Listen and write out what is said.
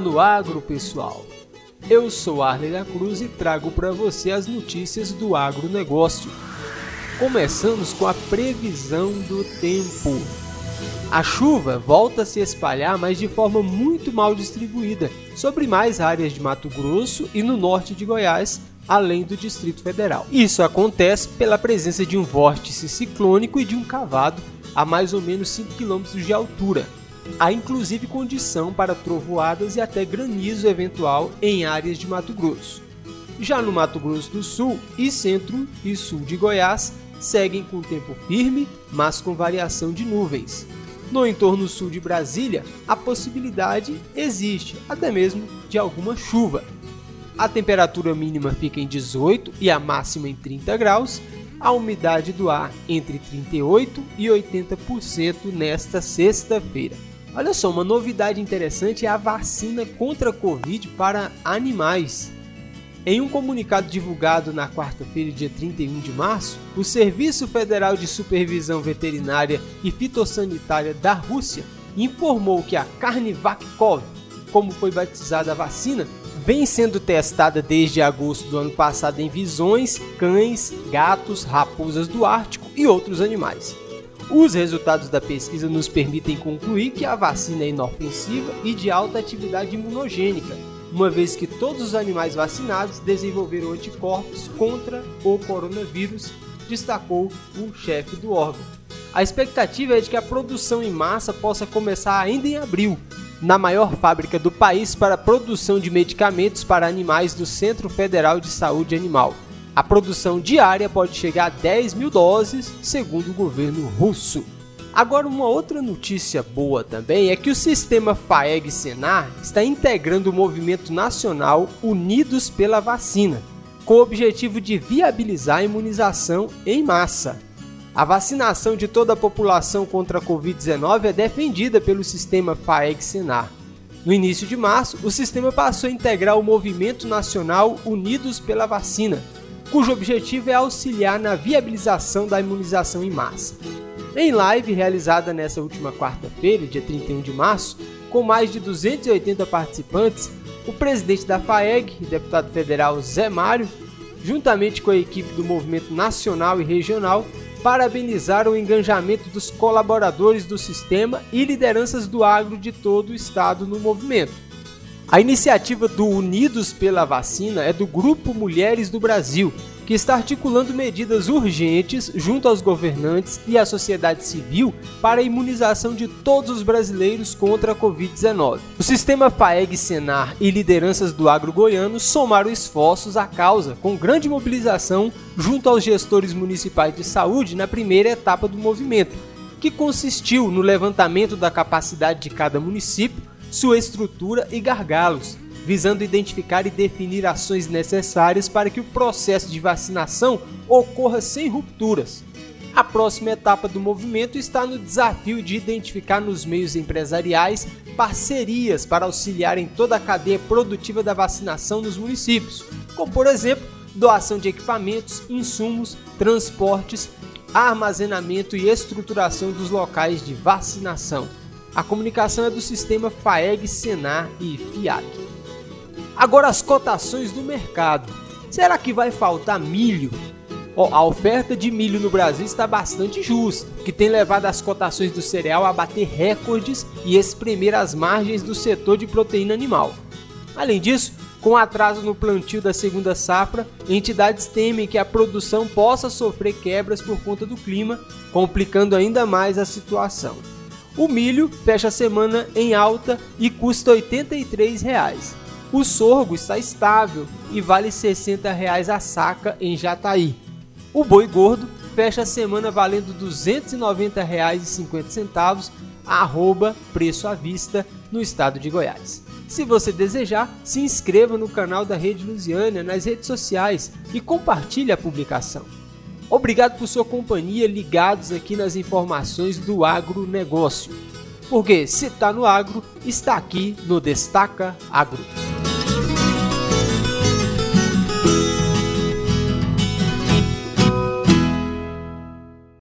No agro, pessoal. Eu sou Arley da Cruz e trago para você as notícias do agronegócio. Começamos com a previsão do tempo. A chuva volta a se espalhar, mas de forma muito mal distribuída, sobre mais áreas de Mato Grosso e no norte de Goiás, além do Distrito Federal. Isso acontece pela presença de um vórtice ciclônico e de um cavado a mais ou menos 5 km de altura, Há inclusive condição para trovoadas e até granizo eventual em áreas de Mato Grosso. Já no Mato Grosso do Sul e centro e sul de Goiás, seguem com tempo firme, mas com variação de nuvens. No entorno sul de Brasília, a possibilidade existe, até mesmo de alguma chuva. A temperatura mínima fica em 18 e a máxima em 30 graus, a umidade do ar entre 38 e 80% nesta sexta-feira. Olha só, uma novidade interessante é a vacina contra a Covid para animais. Em um comunicado divulgado na quarta-feira, dia 31 de março, o Serviço Federal de Supervisão Veterinária e Fitossanitária da Rússia informou que a Carnivacov, como foi batizada a vacina, vem sendo testada desde agosto do ano passado em visões, cães, gatos, raposas do Ártico e outros animais. Os resultados da pesquisa nos permitem concluir que a vacina é inofensiva e de alta atividade imunogênica, uma vez que todos os animais vacinados desenvolveram anticorpos contra o coronavírus, destacou o chefe do órgão. A expectativa é de que a produção em massa possa começar ainda em abril, na maior fábrica do país para a produção de medicamentos para animais do Centro Federal de Saúde Animal. A produção diária pode chegar a 10 mil doses, segundo o governo russo. Agora, uma outra notícia boa também é que o sistema FAEG-Senar está integrando o movimento nacional Unidos pela Vacina, com o objetivo de viabilizar a imunização em massa. A vacinação de toda a população contra a Covid-19 é defendida pelo sistema FAEG-Senar. No início de março, o sistema passou a integrar o movimento nacional Unidos pela Vacina, cujo objetivo é auxiliar na viabilização da imunização em massa. Em live realizada nesta última quarta-feira, dia 31 de março, com mais de 280 participantes, o presidente da FAEG, deputado federal Zé Mário, juntamente com a equipe do Movimento Nacional e Regional, parabenizaram o engajamento dos colaboradores do sistema e lideranças do agro de todo o estado no movimento. A iniciativa do Unidos pela Vacina é do Grupo Mulheres do Brasil, que está articulando medidas urgentes junto aos governantes e à sociedade civil para a imunização de todos os brasileiros contra a Covid-19. O sistema FAEG-Senar e lideranças do agro goiano somaram esforços à causa, com grande mobilização junto aos gestores municipais de saúde na primeira etapa do movimento, que consistiu no levantamento da capacidade de cada município sua estrutura e gargalos, visando identificar e definir ações necessárias para que o processo de vacinação ocorra sem rupturas. A próxima etapa do movimento está no desafio de identificar nos meios empresariais parcerias para auxiliar em toda a cadeia produtiva da vacinação nos municípios, como por exemplo, doação de equipamentos, insumos, transportes, armazenamento e estruturação dos locais de vacinação. A comunicação é do sistema FAEG, Senar e FIAC. Agora as cotações do mercado. Será que vai faltar milho? Oh, a oferta de milho no Brasil está bastante justa, que tem levado as cotações do cereal a bater recordes e espremer as margens do setor de proteína animal. Além disso, com atraso no plantio da segunda safra, entidades temem que a produção possa sofrer quebras por conta do clima, complicando ainda mais a situação. O milho fecha a semana em alta e custa 83 reais. O sorgo está estável e vale 60 reais a saca em Jataí. O boi gordo fecha a semana valendo R$ 290,50 arroba preço à vista no estado de Goiás. Se você desejar, se inscreva no canal da Rede Lusiana nas redes sociais e compartilhe a publicação. Obrigado por sua companhia, ligados aqui nas informações do agronegócio. Porque se está no agro, está aqui no Destaca Agro.